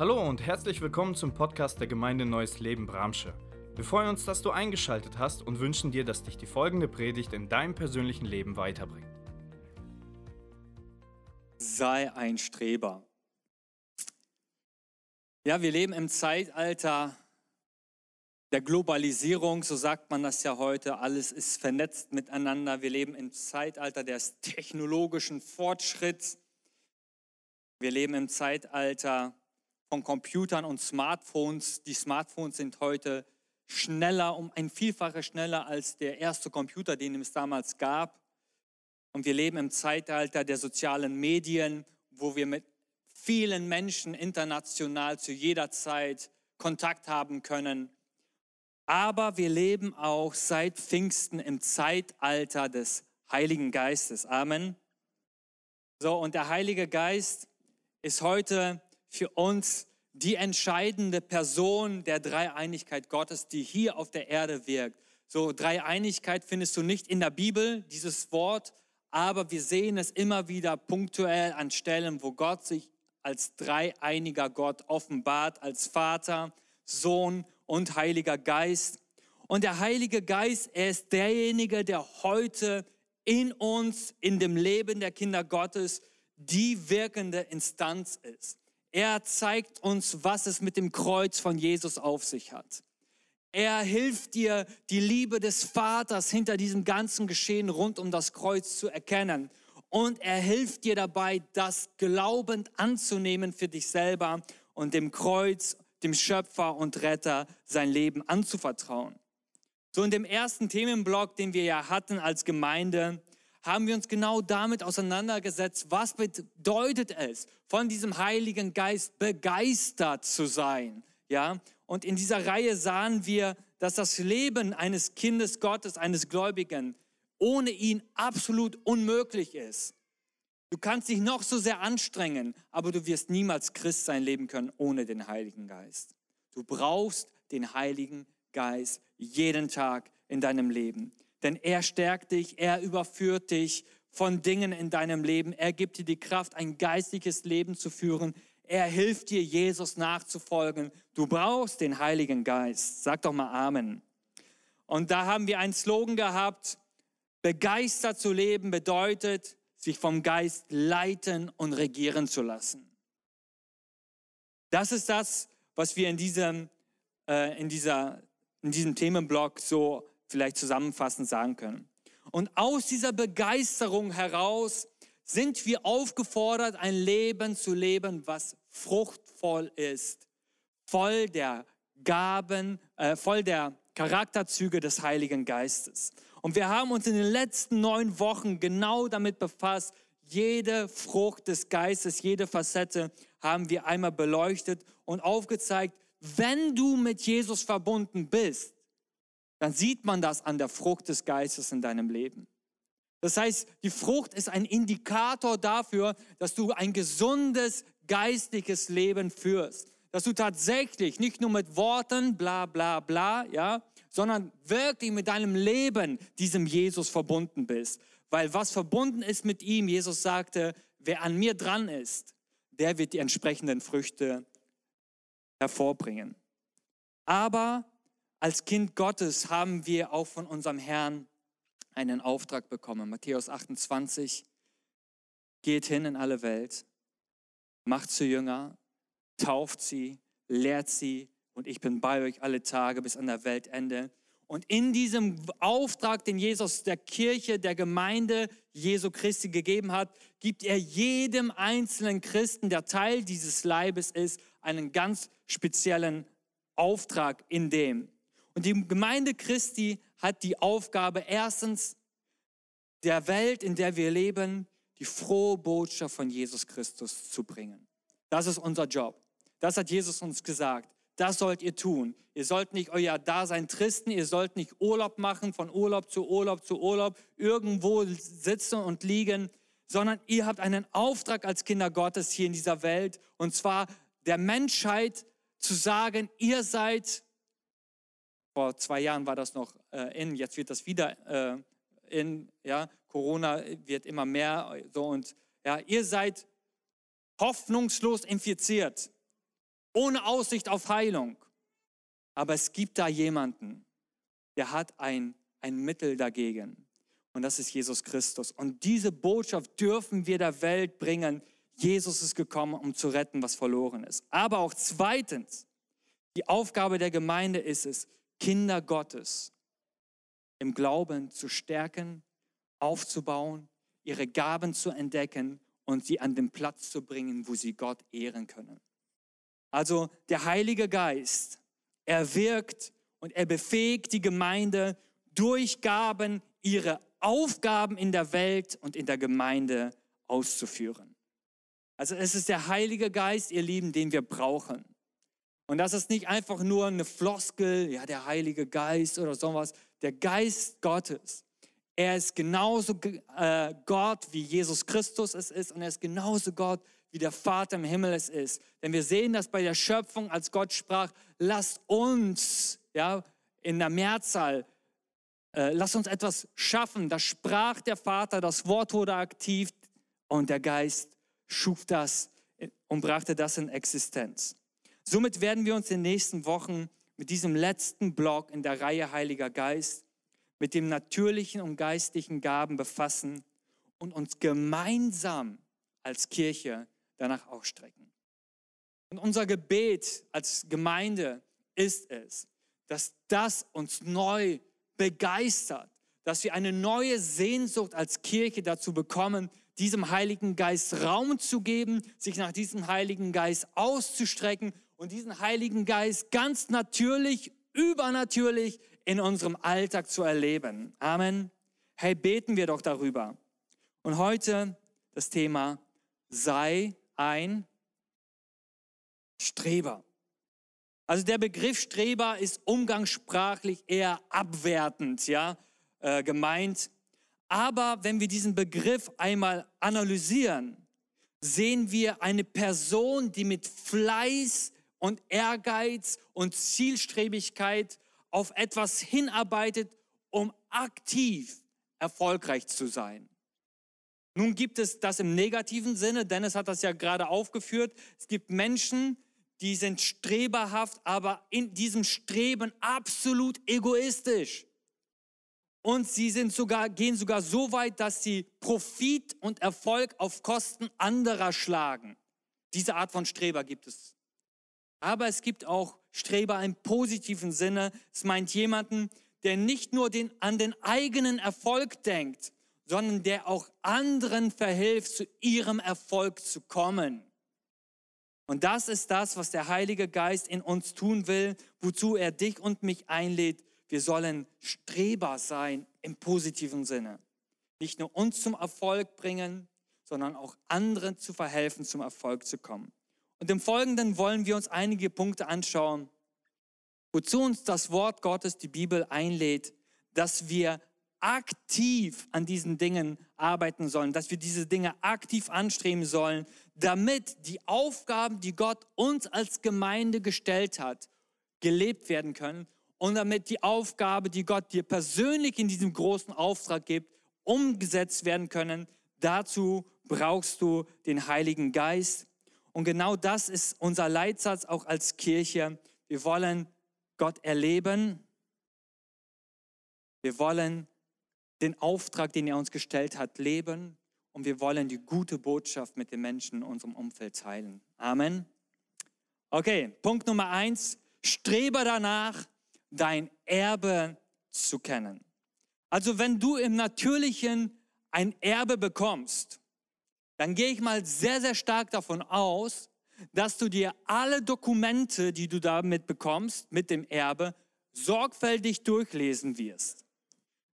Hallo und herzlich willkommen zum Podcast der Gemeinde Neues Leben Bramsche. Wir freuen uns, dass du eingeschaltet hast und wünschen dir, dass dich die folgende Predigt in deinem persönlichen Leben weiterbringt. Sei ein Streber. Ja, wir leben im Zeitalter der Globalisierung, so sagt man das ja heute. Alles ist vernetzt miteinander. Wir leben im Zeitalter des technologischen Fortschritts. Wir leben im Zeitalter von Computern und Smartphones. Die Smartphones sind heute schneller, um ein Vielfaches schneller als der erste Computer, den es damals gab. Und wir leben im Zeitalter der sozialen Medien, wo wir mit vielen Menschen international zu jeder Zeit Kontakt haben können. Aber wir leben auch seit Pfingsten im Zeitalter des Heiligen Geistes. Amen. So, und der Heilige Geist ist heute für uns die entscheidende Person der Dreieinigkeit Gottes, die hier auf der Erde wirkt. So, Dreieinigkeit findest du nicht in der Bibel, dieses Wort, aber wir sehen es immer wieder punktuell an Stellen, wo Gott sich als dreieiniger Gott offenbart, als Vater, Sohn und Heiliger Geist. Und der Heilige Geist, er ist derjenige, der heute in uns, in dem Leben der Kinder Gottes, die wirkende Instanz ist. Er zeigt uns, was es mit dem Kreuz von Jesus auf sich hat. Er hilft dir, die Liebe des Vaters hinter diesem ganzen Geschehen rund um das Kreuz zu erkennen. Und er hilft dir dabei, das glaubend anzunehmen für dich selber und dem Kreuz, dem Schöpfer und Retter sein Leben anzuvertrauen. So in dem ersten Themenblock, den wir ja hatten als Gemeinde, haben wir uns genau damit auseinandergesetzt, was bedeutet es, von diesem Heiligen Geist begeistert zu sein. Ja? Und in dieser Reihe sahen wir, dass das Leben eines Kindes Gottes, eines Gläubigen, ohne ihn absolut unmöglich ist. Du kannst dich noch so sehr anstrengen, aber du wirst niemals Christ sein leben können ohne den Heiligen Geist. Du brauchst den Heiligen Geist jeden Tag in deinem Leben denn er stärkt dich, er überführt dich von Dingen in deinem Leben, er gibt dir die Kraft, ein geistliches Leben zu führen, er hilft dir, Jesus nachzufolgen. Du brauchst den Heiligen Geist. Sag doch mal Amen. Und da haben wir einen Slogan gehabt, begeistert zu leben bedeutet, sich vom Geist leiten und regieren zu lassen. Das ist das, was wir in diesem, äh, in dieser, in diesem Themenblock so vielleicht zusammenfassend sagen können. Und aus dieser Begeisterung heraus sind wir aufgefordert, ein Leben zu leben, was fruchtvoll ist, voll der Gaben, äh, voll der Charakterzüge des Heiligen Geistes. Und wir haben uns in den letzten neun Wochen genau damit befasst, jede Frucht des Geistes, jede Facette haben wir einmal beleuchtet und aufgezeigt, wenn du mit Jesus verbunden bist, dann sieht man das an der Frucht des Geistes in deinem Leben. Das heißt, die Frucht ist ein Indikator dafür, dass du ein gesundes geistliches Leben führst. Dass du tatsächlich nicht nur mit Worten, bla bla bla, ja, sondern wirklich mit deinem Leben diesem Jesus verbunden bist. Weil was verbunden ist mit ihm, Jesus sagte, wer an mir dran ist, der wird die entsprechenden Früchte hervorbringen. Aber als Kind Gottes haben wir auch von unserem Herrn einen Auftrag bekommen. Matthäus 28, geht hin in alle Welt, macht zu Jünger, tauft sie, lehrt sie und ich bin bei euch alle Tage bis an der Weltende. Und in diesem Auftrag, den Jesus der Kirche, der Gemeinde Jesu Christi gegeben hat, gibt er jedem einzelnen Christen, der Teil dieses Leibes ist, einen ganz speziellen Auftrag in dem. Und die Gemeinde Christi hat die Aufgabe, erstens der Welt, in der wir leben, die frohe Botschaft von Jesus Christus zu bringen. Das ist unser Job. Das hat Jesus uns gesagt. Das sollt ihr tun. Ihr sollt nicht euer Dasein tristen, ihr sollt nicht Urlaub machen, von Urlaub zu Urlaub zu Urlaub, irgendwo sitzen und liegen, sondern ihr habt einen Auftrag als Kinder Gottes hier in dieser Welt, und zwar der Menschheit zu sagen, ihr seid vor zwei Jahren war das noch äh, in, jetzt wird das wieder äh, in. Ja, Corona wird immer mehr so und ja, ihr seid hoffnungslos infiziert, ohne Aussicht auf Heilung. Aber es gibt da jemanden, der hat ein, ein Mittel dagegen. Und das ist Jesus Christus. Und diese Botschaft dürfen wir der Welt bringen. Jesus ist gekommen, um zu retten, was verloren ist. Aber auch zweitens, die Aufgabe der Gemeinde ist es, Kinder Gottes im Glauben zu stärken, aufzubauen, ihre Gaben zu entdecken und sie an den Platz zu bringen, wo sie Gott ehren können. Also der Heilige Geist, er wirkt und er befähigt die Gemeinde durch Gaben, ihre Aufgaben in der Welt und in der Gemeinde auszuführen. Also es ist der Heilige Geist, ihr Lieben, den wir brauchen. Und das ist nicht einfach nur eine Floskel, ja, der Heilige Geist oder sowas. Der Geist Gottes, er ist genauso äh, Gott, wie Jesus Christus es ist. Und er ist genauso Gott, wie der Vater im Himmel es ist. Denn wir sehen das bei der Schöpfung, als Gott sprach, lasst uns, ja, in der Mehrzahl, äh, lasst uns etwas schaffen. Da sprach der Vater, das Wort wurde aktiv und der Geist schuf das und brachte das in Existenz. Somit werden wir uns in den nächsten Wochen mit diesem letzten Block in der Reihe Heiliger Geist, mit dem natürlichen und geistlichen Gaben befassen und uns gemeinsam als Kirche danach ausstrecken. Und unser Gebet als Gemeinde ist es, dass das uns neu begeistert, dass wir eine neue Sehnsucht als Kirche dazu bekommen, diesem Heiligen Geist Raum zu geben, sich nach diesem Heiligen Geist auszustrecken und diesen Heiligen Geist ganz natürlich, übernatürlich in unserem Alltag zu erleben. Amen. Hey, beten wir doch darüber. Und heute das Thema, sei ein Streber. Also der Begriff Streber ist umgangssprachlich eher abwertend, ja, äh, gemeint. Aber wenn wir diesen Begriff einmal analysieren, sehen wir eine Person, die mit Fleiß und Ehrgeiz und Zielstrebigkeit auf etwas hinarbeitet, um aktiv erfolgreich zu sein. Nun gibt es das im negativen Sinne, Dennis hat das ja gerade aufgeführt. Es gibt Menschen, die sind streberhaft, aber in diesem Streben absolut egoistisch. Und sie sind sogar, gehen sogar so weit, dass sie Profit und Erfolg auf Kosten anderer schlagen. Diese Art von Streber gibt es. Aber es gibt auch Streber im positiven Sinne. Es meint jemanden, der nicht nur den, an den eigenen Erfolg denkt, sondern der auch anderen verhilft, zu ihrem Erfolg zu kommen. Und das ist das, was der Heilige Geist in uns tun will, wozu er dich und mich einlädt. Wir sollen Streber sein im positiven Sinne. Nicht nur uns zum Erfolg bringen, sondern auch anderen zu verhelfen, zum Erfolg zu kommen. Und im Folgenden wollen wir uns einige Punkte anschauen, wozu uns das Wort Gottes, die Bibel einlädt, dass wir aktiv an diesen Dingen arbeiten sollen, dass wir diese Dinge aktiv anstreben sollen, damit die Aufgaben, die Gott uns als Gemeinde gestellt hat, gelebt werden können und damit die Aufgabe, die Gott dir persönlich in diesem großen Auftrag gibt, umgesetzt werden können. Dazu brauchst du den Heiligen Geist. Und genau das ist unser Leitsatz auch als Kirche. Wir wollen Gott erleben. Wir wollen den Auftrag, den er uns gestellt hat, leben und wir wollen die gute Botschaft mit den Menschen in unserem Umfeld teilen. Amen. Okay, Punkt Nummer eins. Strebe danach, dein Erbe zu kennen. Also wenn du im Natürlichen ein Erbe bekommst, dann gehe ich mal sehr, sehr stark davon aus, dass du dir alle Dokumente, die du damit bekommst, mit dem Erbe, sorgfältig durchlesen wirst.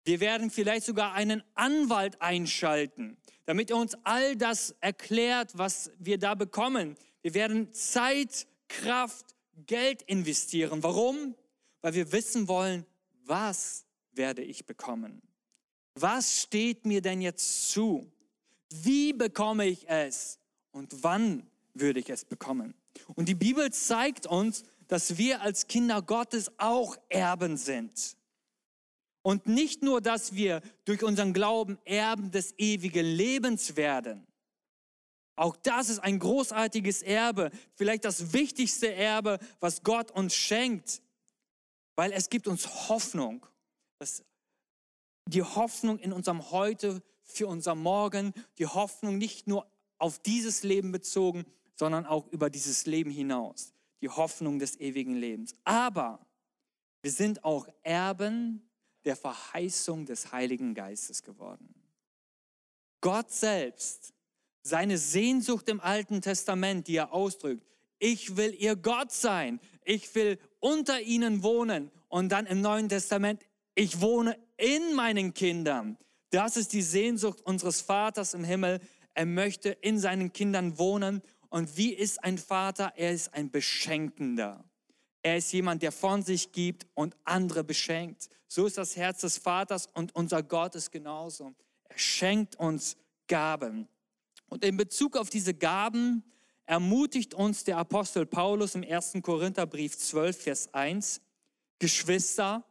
Wir werden vielleicht sogar einen Anwalt einschalten, damit er uns all das erklärt, was wir da bekommen. Wir werden Zeit, Kraft, Geld investieren. Warum? Weil wir wissen wollen, was werde ich bekommen? Was steht mir denn jetzt zu? Wie bekomme ich es? Und wann würde ich es bekommen? Und die Bibel zeigt uns, dass wir als Kinder Gottes auch Erben sind. Und nicht nur, dass wir durch unseren Glauben Erben des ewigen Lebens werden. Auch das ist ein großartiges Erbe, vielleicht das wichtigste Erbe, was Gott uns schenkt, weil es gibt uns Hoffnung. Die Hoffnung in unserem Heute für unser Morgen, die Hoffnung nicht nur auf dieses Leben bezogen, sondern auch über dieses Leben hinaus, die Hoffnung des ewigen Lebens. Aber wir sind auch Erben der Verheißung des Heiligen Geistes geworden. Gott selbst, seine Sehnsucht im Alten Testament, die er ausdrückt, ich will ihr Gott sein, ich will unter ihnen wohnen und dann im Neuen Testament, ich wohne in meinen Kindern. Das ist die Sehnsucht unseres Vaters im Himmel. Er möchte in seinen Kindern wohnen. Und wie ist ein Vater? Er ist ein Beschenkender. Er ist jemand, der von sich gibt und andere beschenkt. So ist das Herz des Vaters und unser Gott ist genauso. Er schenkt uns Gaben. Und in Bezug auf diese Gaben ermutigt uns der Apostel Paulus im 1. Korintherbrief 12, Vers 1, Geschwister,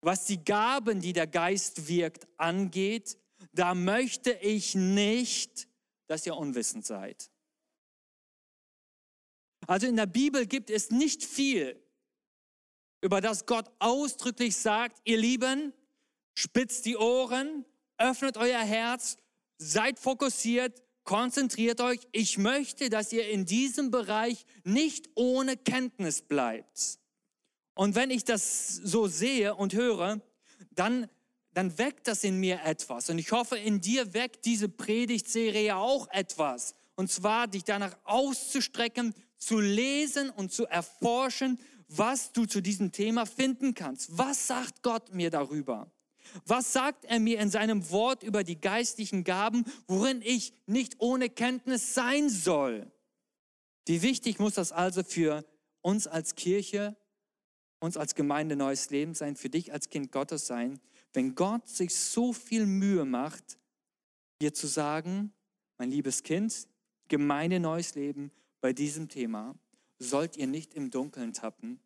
was die Gaben, die der Geist wirkt, angeht, da möchte ich nicht, dass ihr unwissend seid. Also in der Bibel gibt es nicht viel, über das Gott ausdrücklich sagt, ihr Lieben, spitzt die Ohren, öffnet euer Herz, seid fokussiert, konzentriert euch. Ich möchte, dass ihr in diesem Bereich nicht ohne Kenntnis bleibt. Und wenn ich das so sehe und höre, dann, dann weckt das in mir etwas. Und ich hoffe, in dir weckt diese Predigtserie auch etwas. Und zwar dich danach auszustrecken, zu lesen und zu erforschen, was du zu diesem Thema finden kannst. Was sagt Gott mir darüber? Was sagt er mir in seinem Wort über die geistlichen Gaben, worin ich nicht ohne Kenntnis sein soll? Wie wichtig muss das also für uns als Kirche uns als Gemeinde neues Leben sein, für dich als Kind Gottes sein, wenn Gott sich so viel Mühe macht, dir zu sagen, mein liebes Kind, Gemeinde neues Leben, bei diesem Thema sollt ihr nicht im Dunkeln tappen.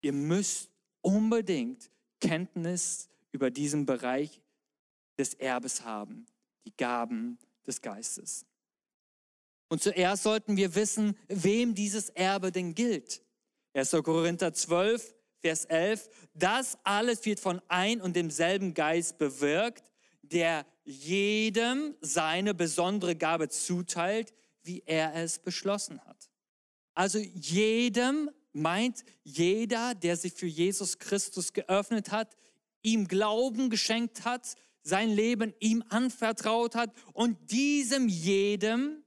Ihr müsst unbedingt Kenntnis über diesen Bereich des Erbes haben, die Gaben des Geistes. Und zuerst sollten wir wissen, wem dieses Erbe denn gilt. 1. Korinther 12, Vers 11, das alles wird von ein und demselben Geist bewirkt, der jedem seine besondere Gabe zuteilt, wie er es beschlossen hat. Also jedem meint jeder, der sich für Jesus Christus geöffnet hat, ihm Glauben geschenkt hat, sein Leben ihm anvertraut hat und diesem jedem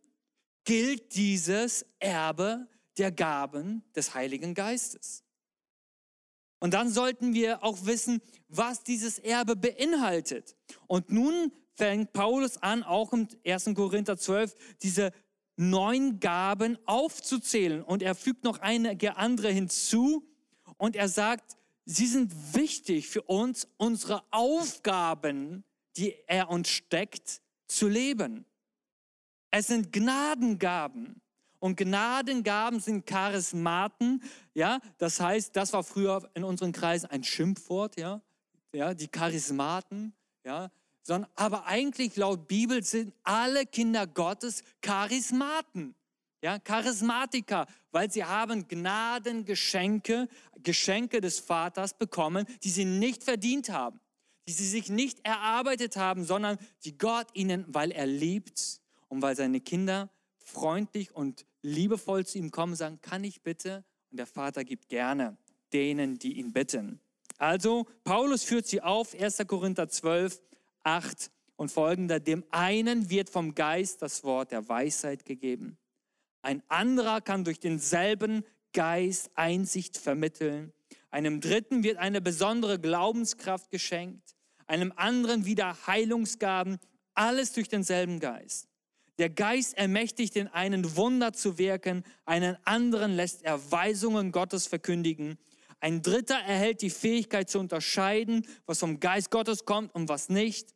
gilt dieses Erbe der Gaben des Heiligen Geistes. Und dann sollten wir auch wissen, was dieses Erbe beinhaltet. Und nun fängt Paulus an, auch im 1. Korinther 12, diese neun Gaben aufzuzählen. Und er fügt noch einige andere hinzu. Und er sagt, sie sind wichtig für uns, unsere Aufgaben, die er uns steckt, zu leben. Es sind Gnadengaben. Und Gnadengaben sind Charismaten, ja, das heißt, das war früher in unseren Kreisen ein Schimpfwort, ja, ja, die Charismaten, ja, sondern, aber eigentlich laut Bibel sind alle Kinder Gottes Charismaten, ja, Charismatiker, weil sie haben Gnadengeschenke, Geschenke des Vaters bekommen, die sie nicht verdient haben, die sie sich nicht erarbeitet haben, sondern die Gott ihnen, weil er liebt und weil seine Kinder freundlich und liebevoll zu ihm kommen, sagen, kann ich bitte? Und der Vater gibt gerne denen, die ihn bitten. Also, Paulus führt sie auf, 1. Korinther 12, 8 und folgender. Dem einen wird vom Geist das Wort der Weisheit gegeben. Ein anderer kann durch denselben Geist Einsicht vermitteln. Einem dritten wird eine besondere Glaubenskraft geschenkt. Einem anderen wieder Heilungsgaben. Alles durch denselben Geist. Der Geist ermächtigt den einen Wunder zu wirken, einen anderen lässt er Weisungen Gottes verkündigen. Ein dritter erhält die Fähigkeit zu unterscheiden, was vom Geist Gottes kommt und was nicht.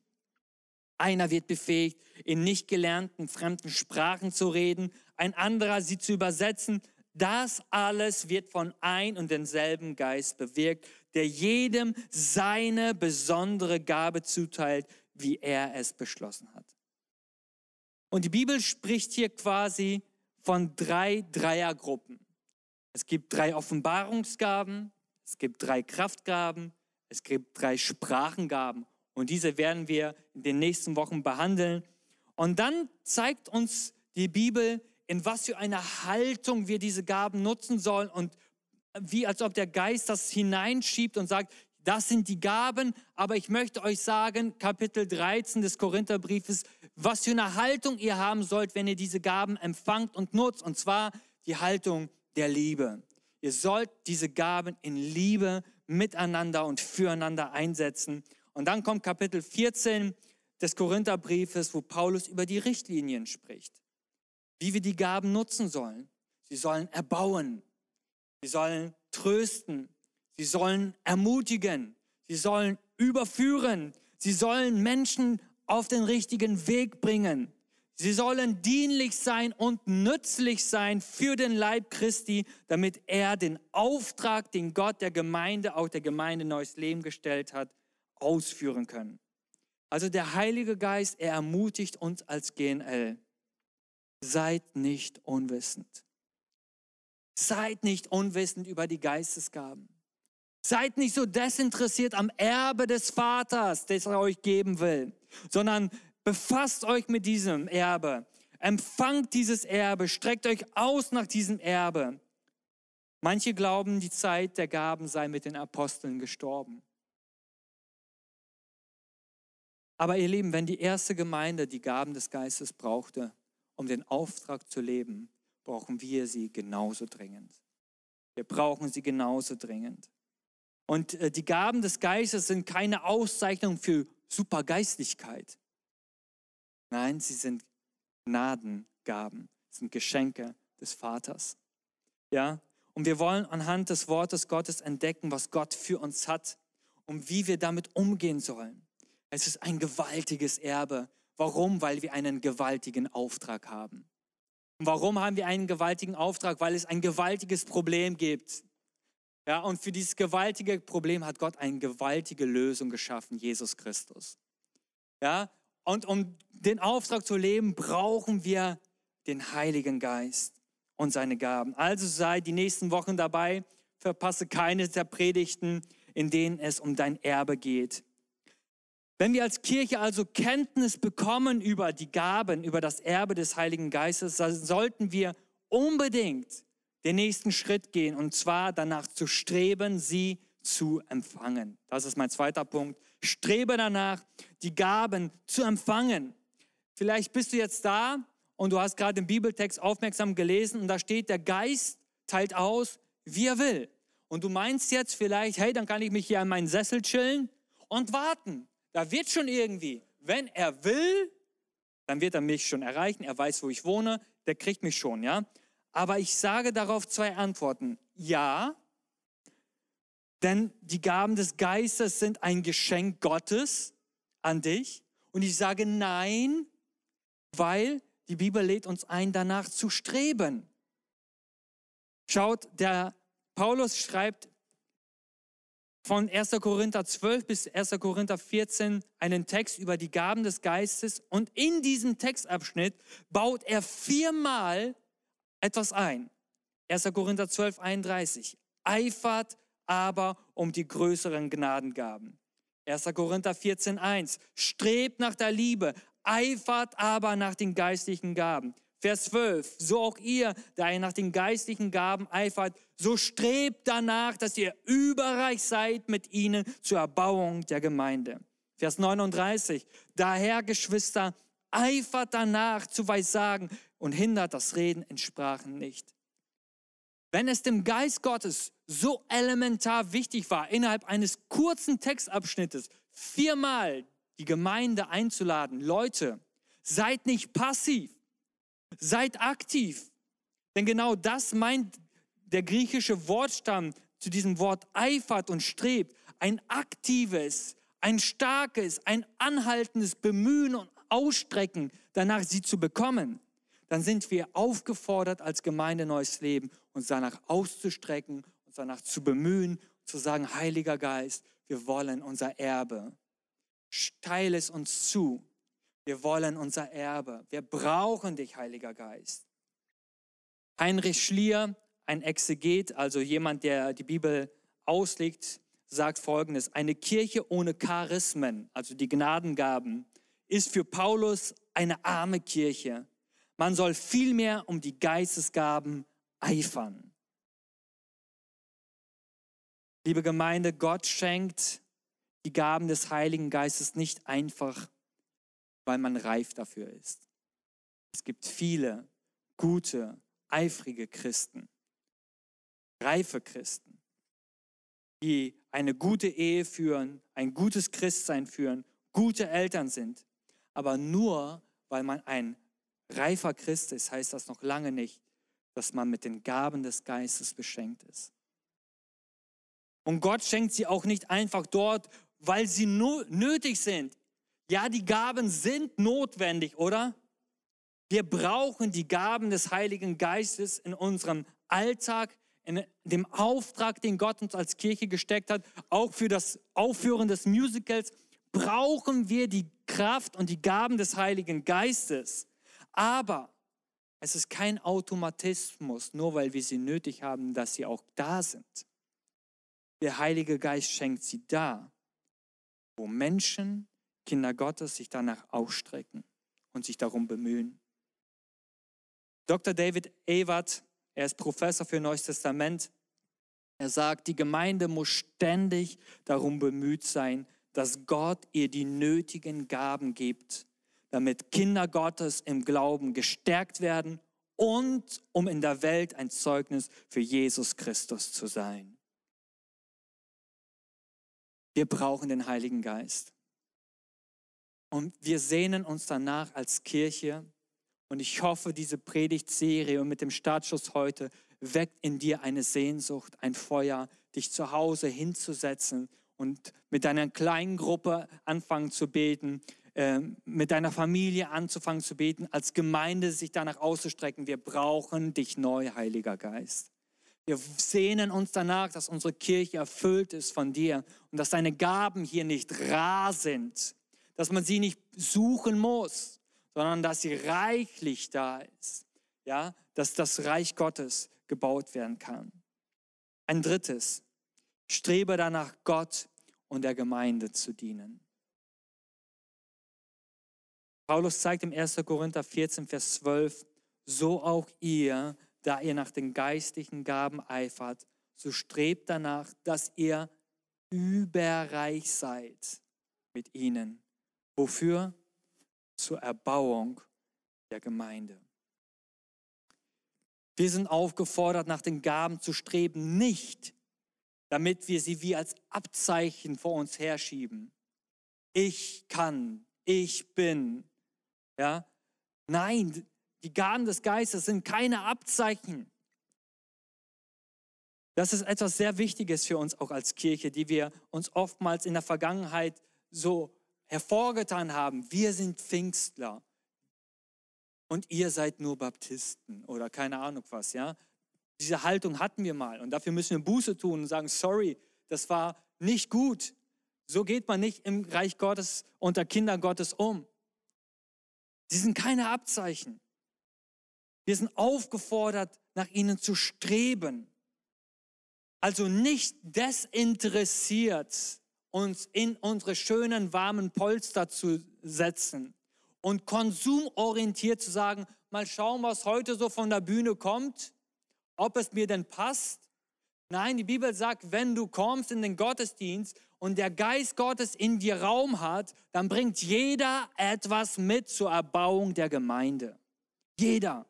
Einer wird befähigt, in nicht gelernten fremden Sprachen zu reden, ein anderer sie zu übersetzen. Das alles wird von ein und denselben Geist bewirkt, der jedem seine besondere Gabe zuteilt, wie er es beschlossen hat. Und die Bibel spricht hier quasi von drei Dreiergruppen. Es gibt drei Offenbarungsgaben, es gibt drei Kraftgaben, es gibt drei Sprachengaben. Und diese werden wir in den nächsten Wochen behandeln. Und dann zeigt uns die Bibel, in was für eine Haltung wir diese Gaben nutzen sollen und wie als ob der Geist das hineinschiebt und sagt, das sind die Gaben, aber ich möchte euch sagen, Kapitel 13 des Korintherbriefes, was für eine Haltung ihr haben sollt, wenn ihr diese Gaben empfangt und nutzt, und zwar die Haltung der Liebe. Ihr sollt diese Gaben in Liebe miteinander und füreinander einsetzen. Und dann kommt Kapitel 14 des Korintherbriefes, wo Paulus über die Richtlinien spricht, wie wir die Gaben nutzen sollen. Sie sollen erbauen, sie sollen trösten, sie sollen ermutigen, sie sollen überführen, sie sollen Menschen auf den richtigen Weg bringen. Sie sollen dienlich sein und nützlich sein für den Leib Christi, damit er den Auftrag, den Gott der Gemeinde, auch der Gemeinde Neues Leben gestellt hat, ausführen können. Also der Heilige Geist, er ermutigt uns als GNL. Seid nicht unwissend. Seid nicht unwissend über die Geistesgaben. Seid nicht so desinteressiert am Erbe des Vaters, das er euch geben will, sondern befasst euch mit diesem Erbe. Empfangt dieses Erbe, streckt euch aus nach diesem Erbe. Manche glauben, die Zeit der Gaben sei mit den Aposteln gestorben. Aber ihr Lieben, wenn die erste Gemeinde die Gaben des Geistes brauchte, um den Auftrag zu leben, brauchen wir sie genauso dringend. Wir brauchen sie genauso dringend. Und äh, die Gaben des Geistes sind keine Auszeichnung für Supergeistlichkeit. Nein, sie sind Gnadengaben, sind Geschenke des Vaters. Ja? Und wir wollen anhand des Wortes Gottes entdecken, was Gott für uns hat und wie wir damit umgehen sollen. Es ist ein gewaltiges Erbe. Warum? Weil wir einen gewaltigen Auftrag haben. Und warum haben wir einen gewaltigen Auftrag? Weil es ein gewaltiges Problem gibt. Ja, und für dieses gewaltige Problem hat Gott eine gewaltige Lösung geschaffen, Jesus Christus. Ja, und um den Auftrag zu leben, brauchen wir den Heiligen Geist und seine Gaben. Also sei die nächsten Wochen dabei, verpasse keine der Predigten, in denen es um dein Erbe geht. Wenn wir als Kirche also Kenntnis bekommen über die Gaben, über das Erbe des Heiligen Geistes, dann sollten wir unbedingt den nächsten Schritt gehen und zwar danach zu streben, sie zu empfangen. Das ist mein zweiter Punkt. Strebe danach, die Gaben zu empfangen. Vielleicht bist du jetzt da und du hast gerade den Bibeltext aufmerksam gelesen und da steht, der Geist teilt aus, wie er will. Und du meinst jetzt vielleicht, hey, dann kann ich mich hier an meinen Sessel chillen und warten. Da wird schon irgendwie, wenn er will, dann wird er mich schon erreichen. Er weiß, wo ich wohne, der kriegt mich schon, ja. Aber ich sage darauf zwei Antworten. Ja, denn die Gaben des Geistes sind ein Geschenk Gottes an dich. Und ich sage nein, weil die Bibel lädt uns ein, danach zu streben. Schaut, der Paulus schreibt von 1. Korinther 12 bis 1. Korinther 14 einen Text über die Gaben des Geistes und in diesem Textabschnitt baut er viermal etwas ein. 1. Korinther 12, 31. Eifert aber um die größeren Gnadengaben. 1. Korinther 14, 1. Strebt nach der Liebe, eifert aber nach den geistlichen Gaben. Vers 12, so auch ihr, da ihr nach den geistlichen Gaben eifert, so strebt danach, dass ihr überreich seid mit ihnen zur Erbauung der Gemeinde. Vers 39, daher, Geschwister, eifert danach zu Weissagen, und hindert das Reden in Sprachen nicht. Wenn es dem Geist Gottes so elementar wichtig war, innerhalb eines kurzen Textabschnittes viermal die Gemeinde einzuladen, Leute, seid nicht passiv, seid aktiv. Denn genau das meint der griechische Wortstamm zu diesem Wort eifert und strebt. Ein aktives, ein starkes, ein anhaltendes Bemühen und Ausstrecken danach, sie zu bekommen dann sind wir aufgefordert, als Gemeinde Neues Leben uns danach auszustrecken, uns danach zu bemühen, zu sagen, Heiliger Geist, wir wollen unser Erbe. Teile es uns zu. Wir wollen unser Erbe. Wir brauchen dich, Heiliger Geist. Heinrich Schlier, ein Exeget, also jemand, der die Bibel auslegt, sagt folgendes: Eine Kirche ohne Charismen, also die Gnadengaben, ist für Paulus eine arme Kirche. Man soll vielmehr um die Geistesgaben eifern. Liebe Gemeinde, Gott schenkt die Gaben des Heiligen Geistes nicht einfach, weil man reif dafür ist. Es gibt viele gute, eifrige Christen, reife Christen, die eine gute Ehe führen, ein gutes Christsein führen, gute Eltern sind. Aber nur weil man ein reifer Christ ist, heißt das noch lange nicht, dass man mit den Gaben des Geistes beschenkt ist. Und Gott schenkt sie auch nicht einfach dort, weil sie nötig sind. Ja, die Gaben sind notwendig, oder? Wir brauchen die Gaben des Heiligen Geistes in unserem Alltag, in dem Auftrag, den Gott uns als Kirche gesteckt hat, auch für das Aufführen des Musicals, brauchen wir die Kraft und die Gaben des Heiligen Geistes. Aber es ist kein Automatismus, nur weil wir sie nötig haben, dass sie auch da sind. Der Heilige Geist schenkt sie da, wo Menschen, Kinder Gottes, sich danach ausstrecken und sich darum bemühen. Dr. David Ewert, er ist Professor für Neues Testament, er sagt, die Gemeinde muss ständig darum bemüht sein, dass Gott ihr die nötigen Gaben gibt, damit Kinder Gottes im Glauben gestärkt werden und um in der Welt ein Zeugnis für Jesus Christus zu sein. Wir brauchen den Heiligen Geist. Und wir sehnen uns danach als Kirche. Und ich hoffe, diese Predigtserie und mit dem Startschuss heute weckt in dir eine Sehnsucht, ein Feuer, dich zu Hause hinzusetzen und mit deiner kleinen Gruppe anfangen zu beten, mit deiner Familie anzufangen zu beten, als Gemeinde sich danach auszustrecken. Wir brauchen dich neu, Heiliger Geist. Wir sehnen uns danach, dass unsere Kirche erfüllt ist von dir und dass deine Gaben hier nicht rar sind, dass man sie nicht suchen muss, sondern dass sie reichlich da ist. Ja, dass das Reich Gottes gebaut werden kann. Ein drittes, strebe danach, Gott und der Gemeinde zu dienen. Paulus zeigt im 1. Korinther 14, Vers 12, so auch ihr, da ihr nach den geistlichen Gaben eifert, so strebt danach, dass ihr überreich seid mit ihnen. Wofür? Zur Erbauung der Gemeinde. Wir sind aufgefordert, nach den Gaben zu streben, nicht damit wir sie wie als Abzeichen vor uns herschieben. Ich kann, ich bin. Ja? Nein, die Gaben des Geistes sind keine Abzeichen. Das ist etwas sehr Wichtiges für uns auch als Kirche, die wir uns oftmals in der Vergangenheit so hervorgetan haben. Wir sind Pfingstler und ihr seid nur Baptisten oder keine Ahnung was, ja. Diese Haltung hatten wir mal und dafür müssen wir Buße tun und sagen, sorry, das war nicht gut. So geht man nicht im Reich Gottes unter Kindern Gottes um. Sie sind keine Abzeichen. Wir sind aufgefordert, nach ihnen zu streben. Also nicht desinteressiert uns in unsere schönen, warmen Polster zu setzen und konsumorientiert zu sagen, mal schauen, was heute so von der Bühne kommt ob es mir denn passt. Nein, die Bibel sagt, wenn du kommst in den Gottesdienst und der Geist Gottes in dir Raum hat, dann bringt jeder etwas mit zur Erbauung der Gemeinde. Jeder.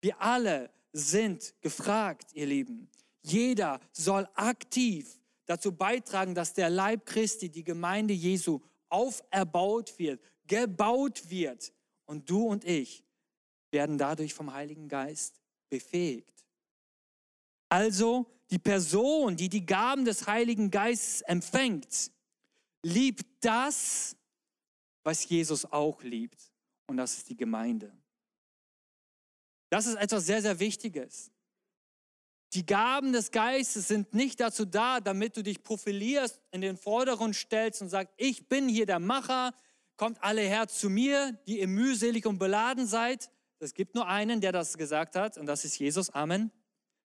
Wir alle sind gefragt, ihr Lieben. Jeder soll aktiv dazu beitragen, dass der Leib Christi, die Gemeinde Jesu, auferbaut wird, gebaut wird. Und du und ich werden dadurch vom Heiligen Geist befähigt. Also die Person, die die Gaben des Heiligen Geistes empfängt, liebt das, was Jesus auch liebt. Und das ist die Gemeinde. Das ist etwas sehr, sehr Wichtiges. Die Gaben des Geistes sind nicht dazu da, damit du dich profilierst, in den Vordergrund stellst und sagst, ich bin hier der Macher, kommt alle her zu mir, die ihr mühselig und beladen seid. Es gibt nur einen, der das gesagt hat, und das ist Jesus. Amen.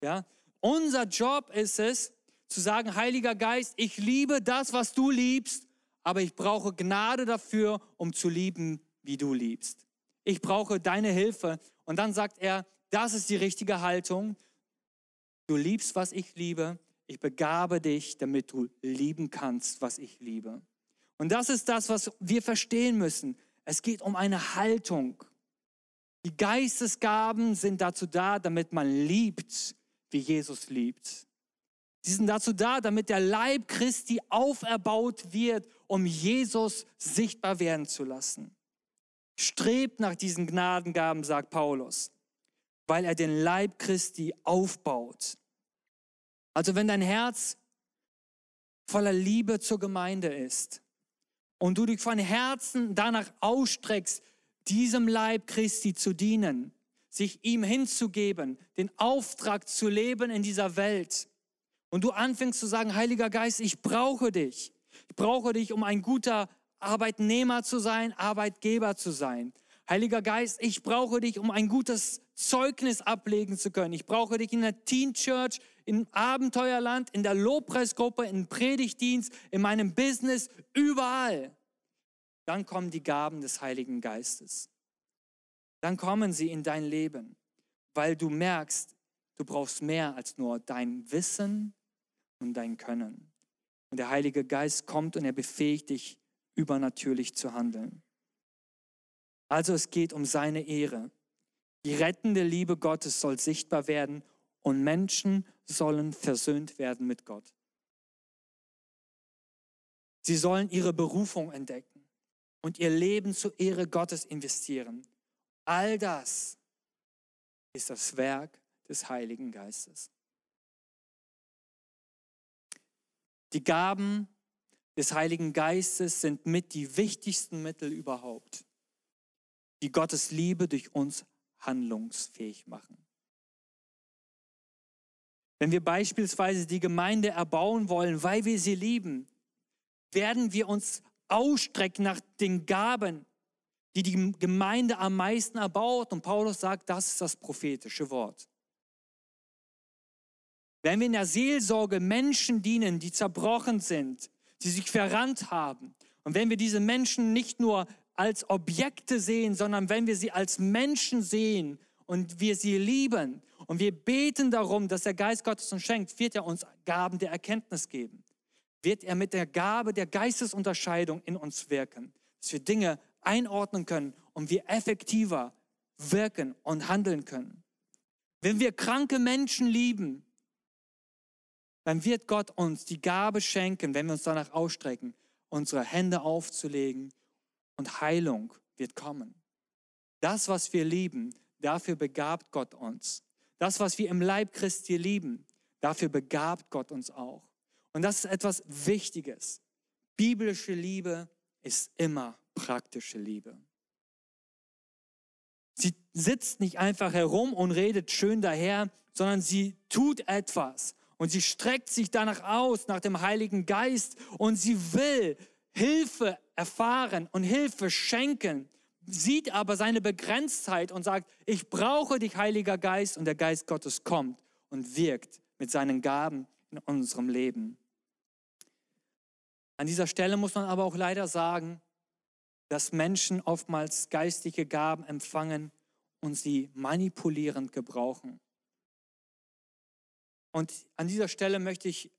Ja? Unser Job ist es, zu sagen, Heiliger Geist, ich liebe das, was du liebst, aber ich brauche Gnade dafür, um zu lieben, wie du liebst. Ich brauche deine Hilfe. Und dann sagt er, das ist die richtige Haltung. Du liebst, was ich liebe. Ich begabe dich, damit du lieben kannst, was ich liebe. Und das ist das, was wir verstehen müssen. Es geht um eine Haltung. Die Geistesgaben sind dazu da, damit man liebt, wie Jesus liebt. Sie sind dazu da, damit der Leib Christi auferbaut wird, um Jesus sichtbar werden zu lassen. Strebt nach diesen Gnadengaben, sagt Paulus, weil er den Leib Christi aufbaut. Also wenn dein Herz voller Liebe zur Gemeinde ist und du dich von Herzen danach ausstreckst, diesem Leib Christi zu dienen, sich ihm hinzugeben, den Auftrag zu leben in dieser Welt, und du anfängst zu sagen, Heiliger Geist, ich brauche dich. Ich brauche dich, um ein guter Arbeitnehmer zu sein, Arbeitgeber zu sein. Heiliger Geist, ich brauche dich, um ein gutes Zeugnis ablegen zu können. Ich brauche dich in der Teen Church, im Abenteuerland, in der Lobpreisgruppe, im Predigtdienst, in meinem Business, überall. Dann kommen die Gaben des Heiligen Geistes. Dann kommen sie in dein Leben, weil du merkst, du brauchst mehr als nur dein Wissen, und dein Können. Und der Heilige Geist kommt und er befähigt dich, übernatürlich zu handeln. Also es geht um seine Ehre. Die rettende Liebe Gottes soll sichtbar werden und Menschen sollen versöhnt werden mit Gott. Sie sollen ihre Berufung entdecken und ihr Leben zur Ehre Gottes investieren. All das ist das Werk des Heiligen Geistes. Die Gaben des Heiligen Geistes sind mit die wichtigsten Mittel überhaupt, die Gottes Liebe durch uns handlungsfähig machen. Wenn wir beispielsweise die Gemeinde erbauen wollen, weil wir sie lieben, werden wir uns ausstrecken nach den Gaben, die die Gemeinde am meisten erbaut. Und Paulus sagt, das ist das prophetische Wort. Wenn wir in der Seelsorge Menschen dienen, die zerbrochen sind, die sich verrannt haben, und wenn wir diese Menschen nicht nur als Objekte sehen, sondern wenn wir sie als Menschen sehen und wir sie lieben und wir beten darum, dass der Geist Gottes uns schenkt, wird er uns Gaben der Erkenntnis geben. Wird er mit der Gabe der Geistesunterscheidung in uns wirken, dass wir Dinge einordnen können und wir effektiver wirken und handeln können. Wenn wir kranke Menschen lieben, dann wird Gott uns die Gabe schenken, wenn wir uns danach ausstrecken, unsere Hände aufzulegen und Heilung wird kommen. Das, was wir lieben, dafür begabt Gott uns. Das, was wir im Leib Christi lieben, dafür begabt Gott uns auch. Und das ist etwas Wichtiges. Biblische Liebe ist immer praktische Liebe. Sie sitzt nicht einfach herum und redet schön daher, sondern sie tut etwas. Und sie streckt sich danach aus, nach dem Heiligen Geist. Und sie will Hilfe erfahren und Hilfe schenken, sieht aber seine Begrenztheit und sagt, ich brauche dich, Heiliger Geist. Und der Geist Gottes kommt und wirkt mit seinen Gaben in unserem Leben. An dieser Stelle muss man aber auch leider sagen, dass Menschen oftmals geistige Gaben empfangen und sie manipulierend gebrauchen. Und an dieser Stelle möchte ich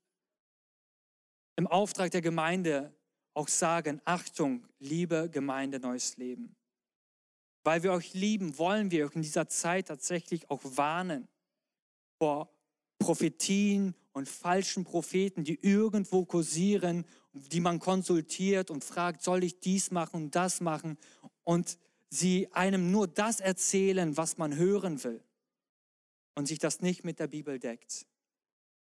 im Auftrag der Gemeinde auch sagen, Achtung, liebe Gemeinde Neues Leben. Weil wir euch lieben, wollen wir euch in dieser Zeit tatsächlich auch warnen vor Prophetien und falschen Propheten, die irgendwo kursieren, die man konsultiert und fragt, soll ich dies machen und das machen? Und sie einem nur das erzählen, was man hören will und sich das nicht mit der Bibel deckt.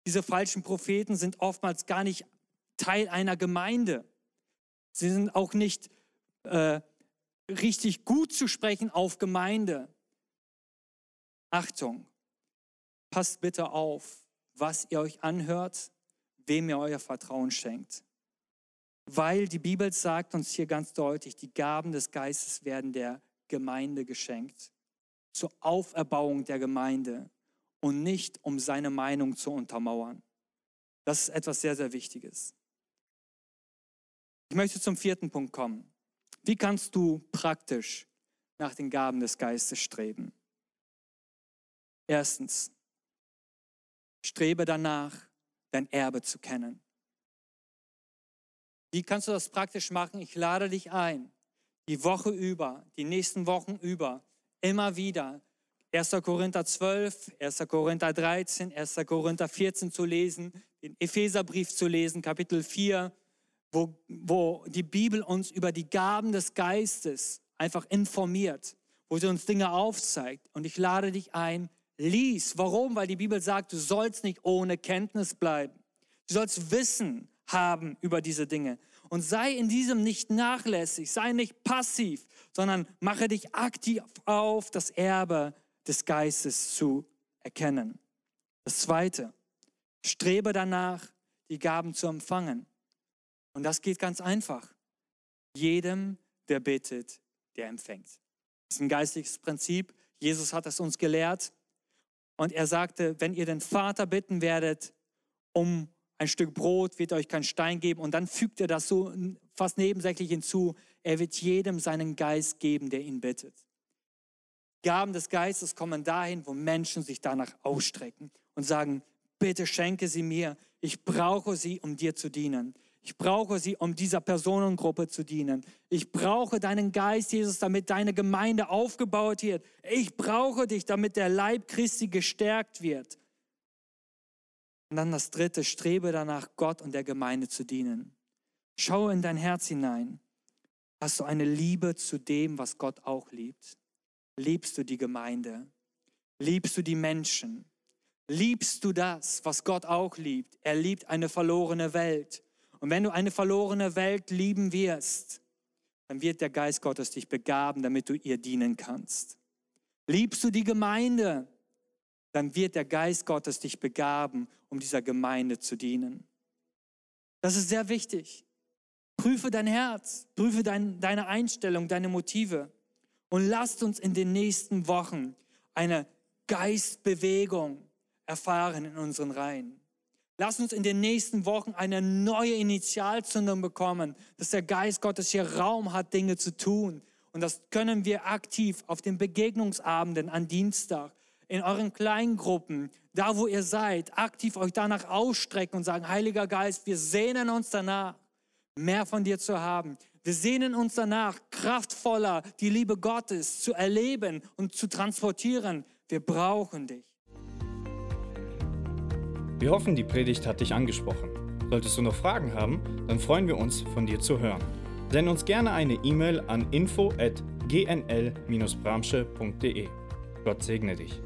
Diese falschen Propheten sind oftmals gar nicht Teil einer Gemeinde. Sie sind auch nicht äh, richtig gut zu sprechen auf Gemeinde. Achtung, passt bitte auf, was ihr euch anhört, wem ihr euer Vertrauen schenkt. Weil die Bibel sagt uns hier ganz deutlich, die Gaben des Geistes werden der Gemeinde geschenkt, zur Auferbauung der Gemeinde und nicht um seine Meinung zu untermauern. Das ist etwas sehr, sehr Wichtiges. Ich möchte zum vierten Punkt kommen. Wie kannst du praktisch nach den Gaben des Geistes streben? Erstens, strebe danach, dein Erbe zu kennen. Wie kannst du das praktisch machen? Ich lade dich ein, die Woche über, die nächsten Wochen über, immer wieder 1. Korinther 12, 1. Korinther 13, 1. Korinther 14 zu lesen, den Epheserbrief zu lesen, Kapitel 4, wo, wo die Bibel uns über die Gaben des Geistes einfach informiert, wo sie uns Dinge aufzeigt. Und ich lade dich ein, lies. Warum? Weil die Bibel sagt, du sollst nicht ohne Kenntnis bleiben. Du sollst Wissen haben über diese Dinge. Und sei in diesem nicht nachlässig, sei nicht passiv, sondern mache dich aktiv auf, das Erbe des Geistes zu erkennen. Das Zweite, strebe danach, die Gaben zu empfangen. Und das geht ganz einfach. Jedem, der bittet, der empfängt. Das ist ein geistliches Prinzip. Jesus hat es uns gelehrt. Und er sagte, wenn ihr den Vater bitten werdet um ein Stück Brot, wird euch kein Stein geben. Und dann fügt er das so fast nebensächlich hinzu. Er wird jedem seinen Geist geben, der ihn bittet. Gaben des Geistes kommen dahin, wo Menschen sich danach ausstrecken und sagen, bitte schenke sie mir. Ich brauche sie, um dir zu dienen. Ich brauche sie, um dieser Personengruppe zu dienen. Ich brauche deinen Geist, Jesus, damit deine Gemeinde aufgebaut wird. Ich brauche dich, damit der Leib Christi gestärkt wird. Und dann das dritte, strebe danach, Gott und der Gemeinde zu dienen. Schaue in dein Herz hinein. Hast du eine Liebe zu dem, was Gott auch liebt? Liebst du die Gemeinde? Liebst du die Menschen? Liebst du das, was Gott auch liebt? Er liebt eine verlorene Welt. Und wenn du eine verlorene Welt lieben wirst, dann wird der Geist Gottes dich begaben, damit du ihr dienen kannst. Liebst du die Gemeinde, dann wird der Geist Gottes dich begaben, um dieser Gemeinde zu dienen. Das ist sehr wichtig. Prüfe dein Herz, prüfe dein, deine Einstellung, deine Motive und lasst uns in den nächsten Wochen eine Geistbewegung erfahren in unseren Reihen. Lass uns in den nächsten Wochen eine neue Initialzündung bekommen, dass der Geist Gottes hier Raum hat, Dinge zu tun. Und das können wir aktiv auf den Begegnungsabenden an Dienstag, in euren Kleingruppen, da wo ihr seid, aktiv euch danach ausstrecken und sagen, Heiliger Geist, wir sehnen uns danach, mehr von dir zu haben. Wir sehnen uns danach, kraftvoller die Liebe Gottes zu erleben und zu transportieren. Wir brauchen dich. Wir hoffen, die Predigt hat dich angesprochen. Solltest du noch Fragen haben, dann freuen wir uns, von dir zu hören. Send uns gerne eine E-Mail an info@gnl-bramsche.de. Gott segne dich.